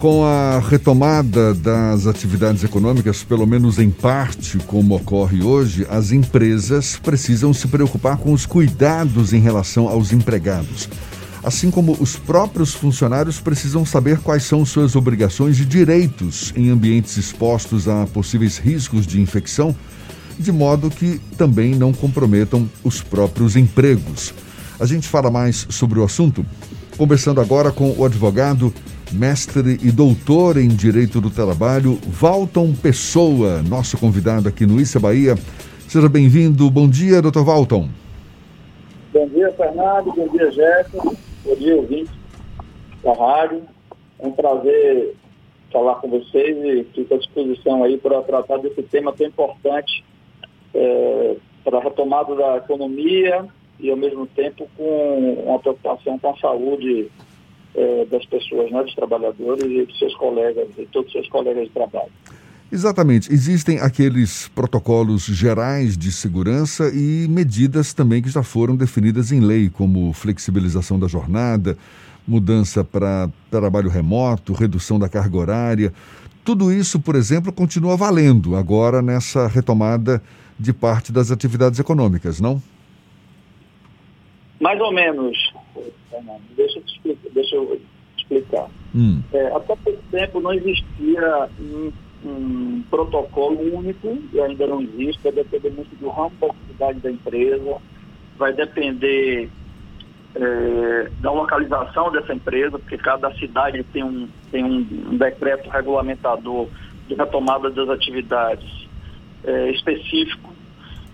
Com a retomada das atividades econômicas, pelo menos em parte, como ocorre hoje, as empresas precisam se preocupar com os cuidados em relação aos empregados. Assim como os próprios funcionários precisam saber quais são suas obrigações e direitos em ambientes expostos a possíveis riscos de infecção, de modo que também não comprometam os próprios empregos. A gente fala mais sobre o assunto conversando agora com o advogado mestre e doutor em Direito do Trabalho, Valton Pessoa, nosso convidado aqui no Issa Bahia. Seja bem-vindo. Bom dia, doutor Valton. Bom dia, Fernando. Bom dia, Jefferson. Bom dia, ouvinte da rádio. É um prazer falar com vocês e fico à disposição aí para tratar desse tema tão importante é, para a retomada da economia e, ao mesmo tempo, com uma preocupação com a saúde é, das pessoas, né, dos trabalhadores e dos seus colegas, e todos os seus colegas de trabalho. Exatamente. Existem aqueles protocolos gerais de segurança e medidas também que já foram definidas em lei, como flexibilização da jornada, mudança para trabalho remoto, redução da carga horária. Tudo isso, por exemplo, continua valendo agora nessa retomada de parte das atividades econômicas, não? Mais ou menos. Deixa eu te explicar. Deixa eu explicar. Hum. É, até pouco tempo não existia um, um, protocolo único, e ainda não existe, vai depender muito do ramo da atividade da empresa, vai depender é, da localização dessa empresa, porque cada cidade tem um, tem um, um decreto regulamentador de retomada das atividades é, específico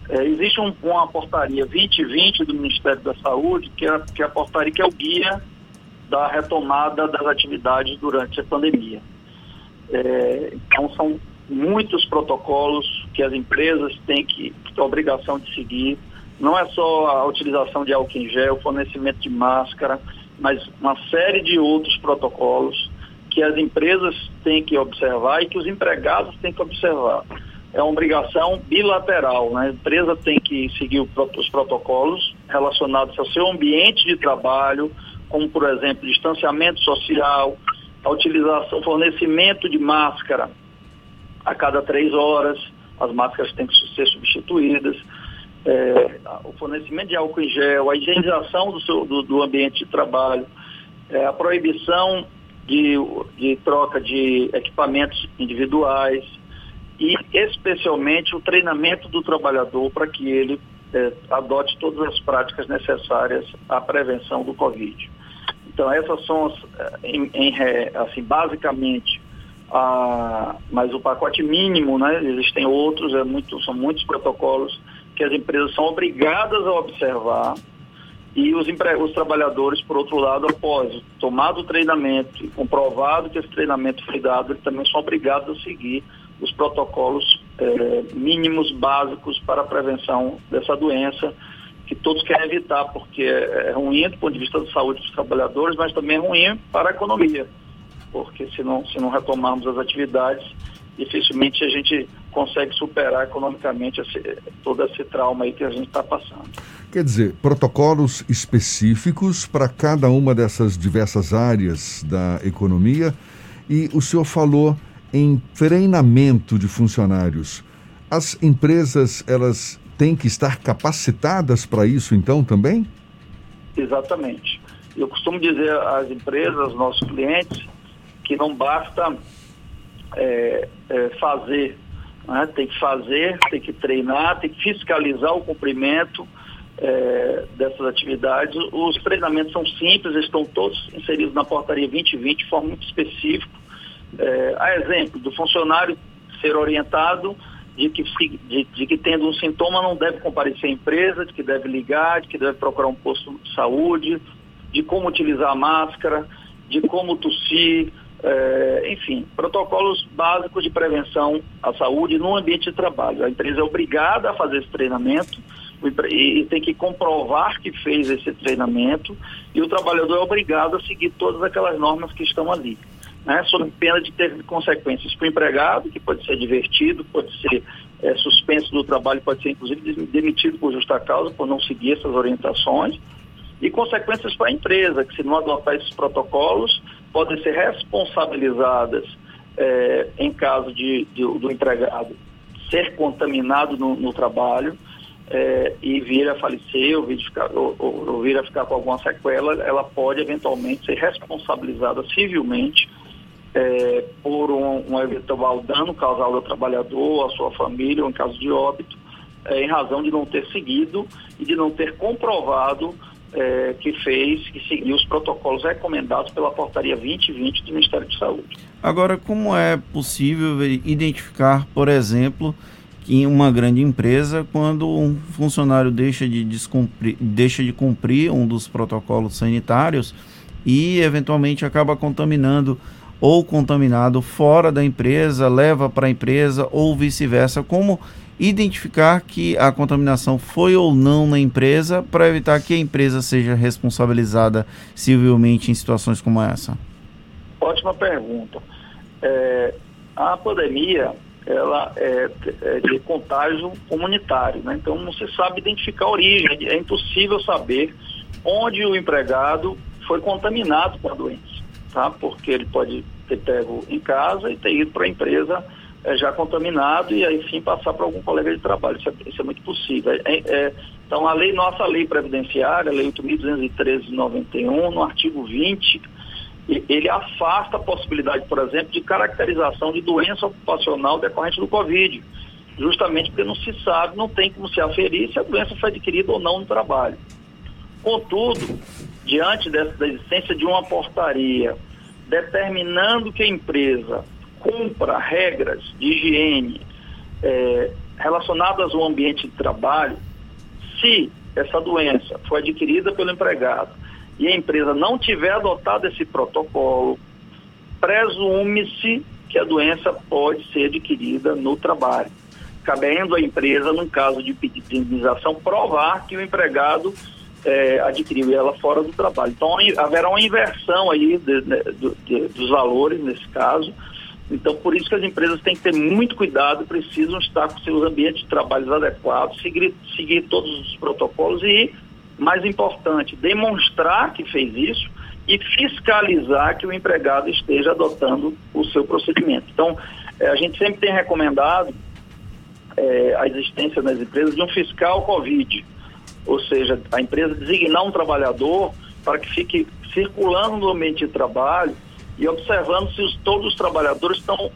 é, existe um, uma portaria 2020 do Ministério da Saúde, que é, que é a portaria que é o guia da retomada das atividades durante a pandemia. É, então, são muitos protocolos que as empresas têm que, que a obrigação de seguir. Não é só a utilização de álcool em gel, fornecimento de máscara, mas uma série de outros protocolos que as empresas têm que observar e que os empregados têm que observar é uma obrigação bilateral. Né? A empresa tem que seguir os protocolos relacionados ao seu ambiente de trabalho, como, por exemplo, distanciamento social, a utilização, fornecimento de máscara a cada três horas, as máscaras têm que ser substituídas, é, o fornecimento de álcool em gel, a higienização do, seu, do, do ambiente de trabalho, é, a proibição de, de troca de equipamentos individuais, e especialmente o treinamento do trabalhador para que ele é, adote todas as práticas necessárias à prevenção do Covid. Então essas são, as, é, em, em, assim, basicamente, a, mas o pacote mínimo, né? Existem outros, é muito, são muitos protocolos que as empresas são obrigadas a observar e os, os trabalhadores, por outro lado, após tomado o treinamento e comprovado que esse treinamento foi dado, eles também são obrigados a seguir os protocolos é, mínimos básicos para a prevenção dessa doença, que todos querem evitar, porque é, é ruim do ponto de vista da saúde dos trabalhadores, mas também é ruim para a economia, porque se não, se não retomarmos as atividades, dificilmente a gente consegue superar economicamente esse, todo esse trauma aí que a gente está passando. Quer dizer, protocolos específicos para cada uma dessas diversas áreas da economia. E o senhor falou em treinamento de funcionários. As empresas, elas têm que estar capacitadas para isso então também? Exatamente. Eu costumo dizer às empresas, aos nossos clientes, que não basta é, é, fazer, né? tem que fazer, tem que treinar, tem que fiscalizar o cumprimento é, dessas atividades. Os treinamentos são simples, estão todos inseridos na portaria 2020 de forma muito específica é, a exemplo do funcionário ser orientado de que, de, de, que tendo um sintoma não deve comparecer à empresa, de que deve ligar, de que deve procurar um posto de saúde, de como utilizar a máscara, de como tossir, é, enfim, protocolos básicos de prevenção à saúde no ambiente de trabalho. A empresa é obrigada a fazer esse treinamento e, e tem que comprovar que fez esse treinamento e o trabalhador é obrigado a seguir todas aquelas normas que estão ali né, sob pena de ter consequências para o empregado, que pode ser divertido, pode ser é, suspenso do trabalho, pode ser inclusive demitido por justa causa, por não seguir essas orientações, e consequências para a empresa, que se não adotar esses protocolos, podem ser responsabilizadas é, em caso de, de, do empregado ser contaminado no, no trabalho é, e vir a falecer ou vir, ficar, ou, ou, ou vir a ficar com alguma sequela, ela pode eventualmente ser responsabilizada civilmente é, por um, um, eventual dano causado ao trabalhador, à sua família, ou em caso de óbito, é, em razão de não ter seguido e de não ter comprovado é, que fez, que seguiu os protocolos recomendados pela portaria 2020 do Ministério de Saúde. Agora, como é possível identificar, por exemplo, em uma grande empresa, quando um funcionário deixa de, descumprir, deixa de cumprir um dos protocolos sanitários e eventualmente acaba contaminando ou contaminado fora da empresa, leva para a empresa ou vice-versa. Como identificar que a contaminação foi ou não na empresa para evitar que a empresa seja responsabilizada civilmente em situações como essa? Ótima pergunta. É, a pandemia ela é, é, de contágio comunitário, né? então não se sabe identificar a origem, é impossível saber onde o empregado foi contaminado com a doença tá? Porque ele pode ter pego em casa e ter ido para a empresa é, já contaminado e aí sim passar para algum colega de trabalho. Isso é, isso é muito possível. É, é, então a lei, nossa lei previdenciária, a lei 8.213 de 91, no artigo 20, ele afasta a possibilidade, por exemplo, de caracterização de doença ocupacional decorrente do Covid. Justamente porque não se sabe, não tem como se aferir se a doença foi adquirida ou não no trabalho. Contudo, diante dessa, da existência de uma portaria determinando que a empresa cumpra regras de higiene é, relacionadas ao ambiente de trabalho, se essa doença foi adquirida pelo empregado e a empresa não tiver adotado esse protocolo, presume-se que a doença pode ser adquirida no trabalho, cabendo à empresa, num caso de pedido de indenização, provar que o empregado é, adquiriu ela fora do trabalho. Então haverá uma inversão aí de, de, de, dos valores nesse caso. Então por isso que as empresas têm que ter muito cuidado, precisam estar com seus ambientes de trabalho adequados, seguir, seguir todos os protocolos e, mais importante, demonstrar que fez isso e fiscalizar que o empregado esteja adotando o seu procedimento. Então, é, a gente sempre tem recomendado é, a existência nas empresas de um fiscal Covid ou seja, a empresa designar um trabalhador para que fique circulando no ambiente de trabalho e observando se os, todos os trabalhadores estão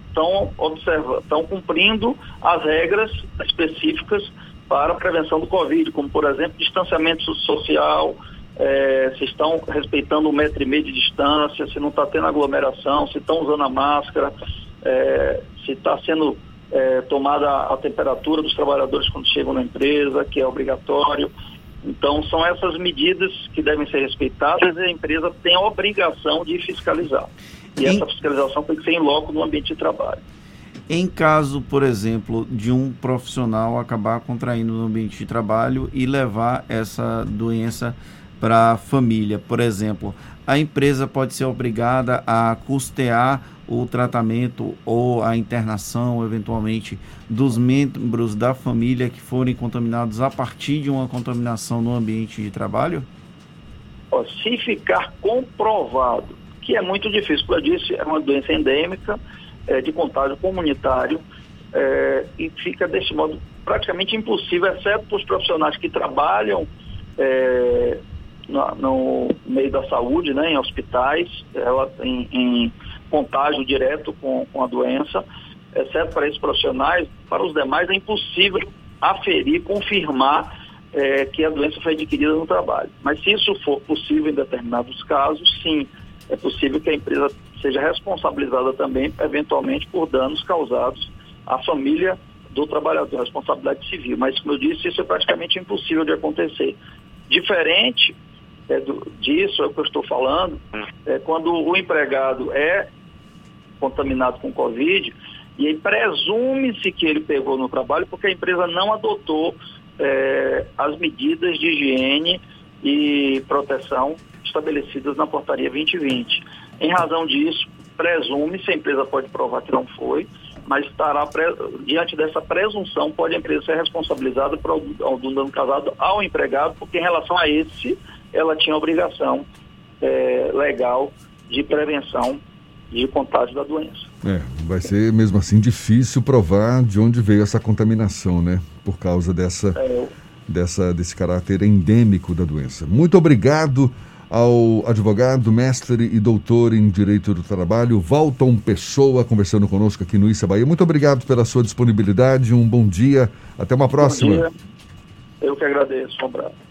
estão cumprindo as regras específicas para a prevenção do Covid, como por exemplo distanciamento social, é, se estão respeitando um metro e meio de distância, se não está tendo aglomeração, se estão usando a máscara, é, se está sendo é, tomada a temperatura dos trabalhadores quando chegam na empresa, que é obrigatório. Então, são essas medidas que devem ser respeitadas e a empresa tem a obrigação de fiscalizar. E em... essa fiscalização tem que ser em loco no ambiente de trabalho. Em caso, por exemplo, de um profissional acabar contraindo no ambiente de trabalho e levar essa doença para a família, por exemplo, a empresa pode ser obrigada a custear o tratamento ou a internação, eventualmente, dos membros da família que forem contaminados a partir de uma contaminação no ambiente de trabalho? Se ficar comprovado, que é muito difícil, como eu disse, é uma doença endêmica, é, de contágio comunitário, é, e fica desse modo praticamente impossível, exceto para os profissionais que trabalham é, no, no, meio da saúde, né, em hospitais, ela, em, em contágio direto com, com a doença, exceto para esses profissionais, para os demais é impossível aferir, confirmar é, que a doença foi adquirida no trabalho. Mas se isso for possível em determinados casos, sim, é possível que a empresa seja responsabilizada também, eventualmente, por danos causados à família do trabalhador, responsabilidade civil. Mas, como eu disse, isso é praticamente impossível de acontecer. Diferente é, do, disso, é o que eu estou falando, é, quando o empregado é contaminado com Covid, e aí presume-se que ele pegou no trabalho porque a empresa não adotou é, as medidas de higiene e proteção estabelecidas na portaria 2020. Em razão disso, presume-se, a empresa pode provar que não foi, mas estará diante dessa presunção, pode a empresa ser responsabilizada por algum dano causado ao empregado, porque em relação a esse, ela tinha obrigação é, legal de prevenção de contágio da doença. É, vai ser mesmo assim difícil provar de onde veio essa contaminação, né? Por causa dessa, é, dessa desse caráter endêmico da doença. Muito obrigado ao advogado, mestre e doutor em Direito do Trabalho, Valton Pessoa, conversando conosco aqui no Issa Bahia. Muito obrigado pela sua disponibilidade, um bom dia, até uma próxima. Bom dia. Eu que agradeço, um abraço.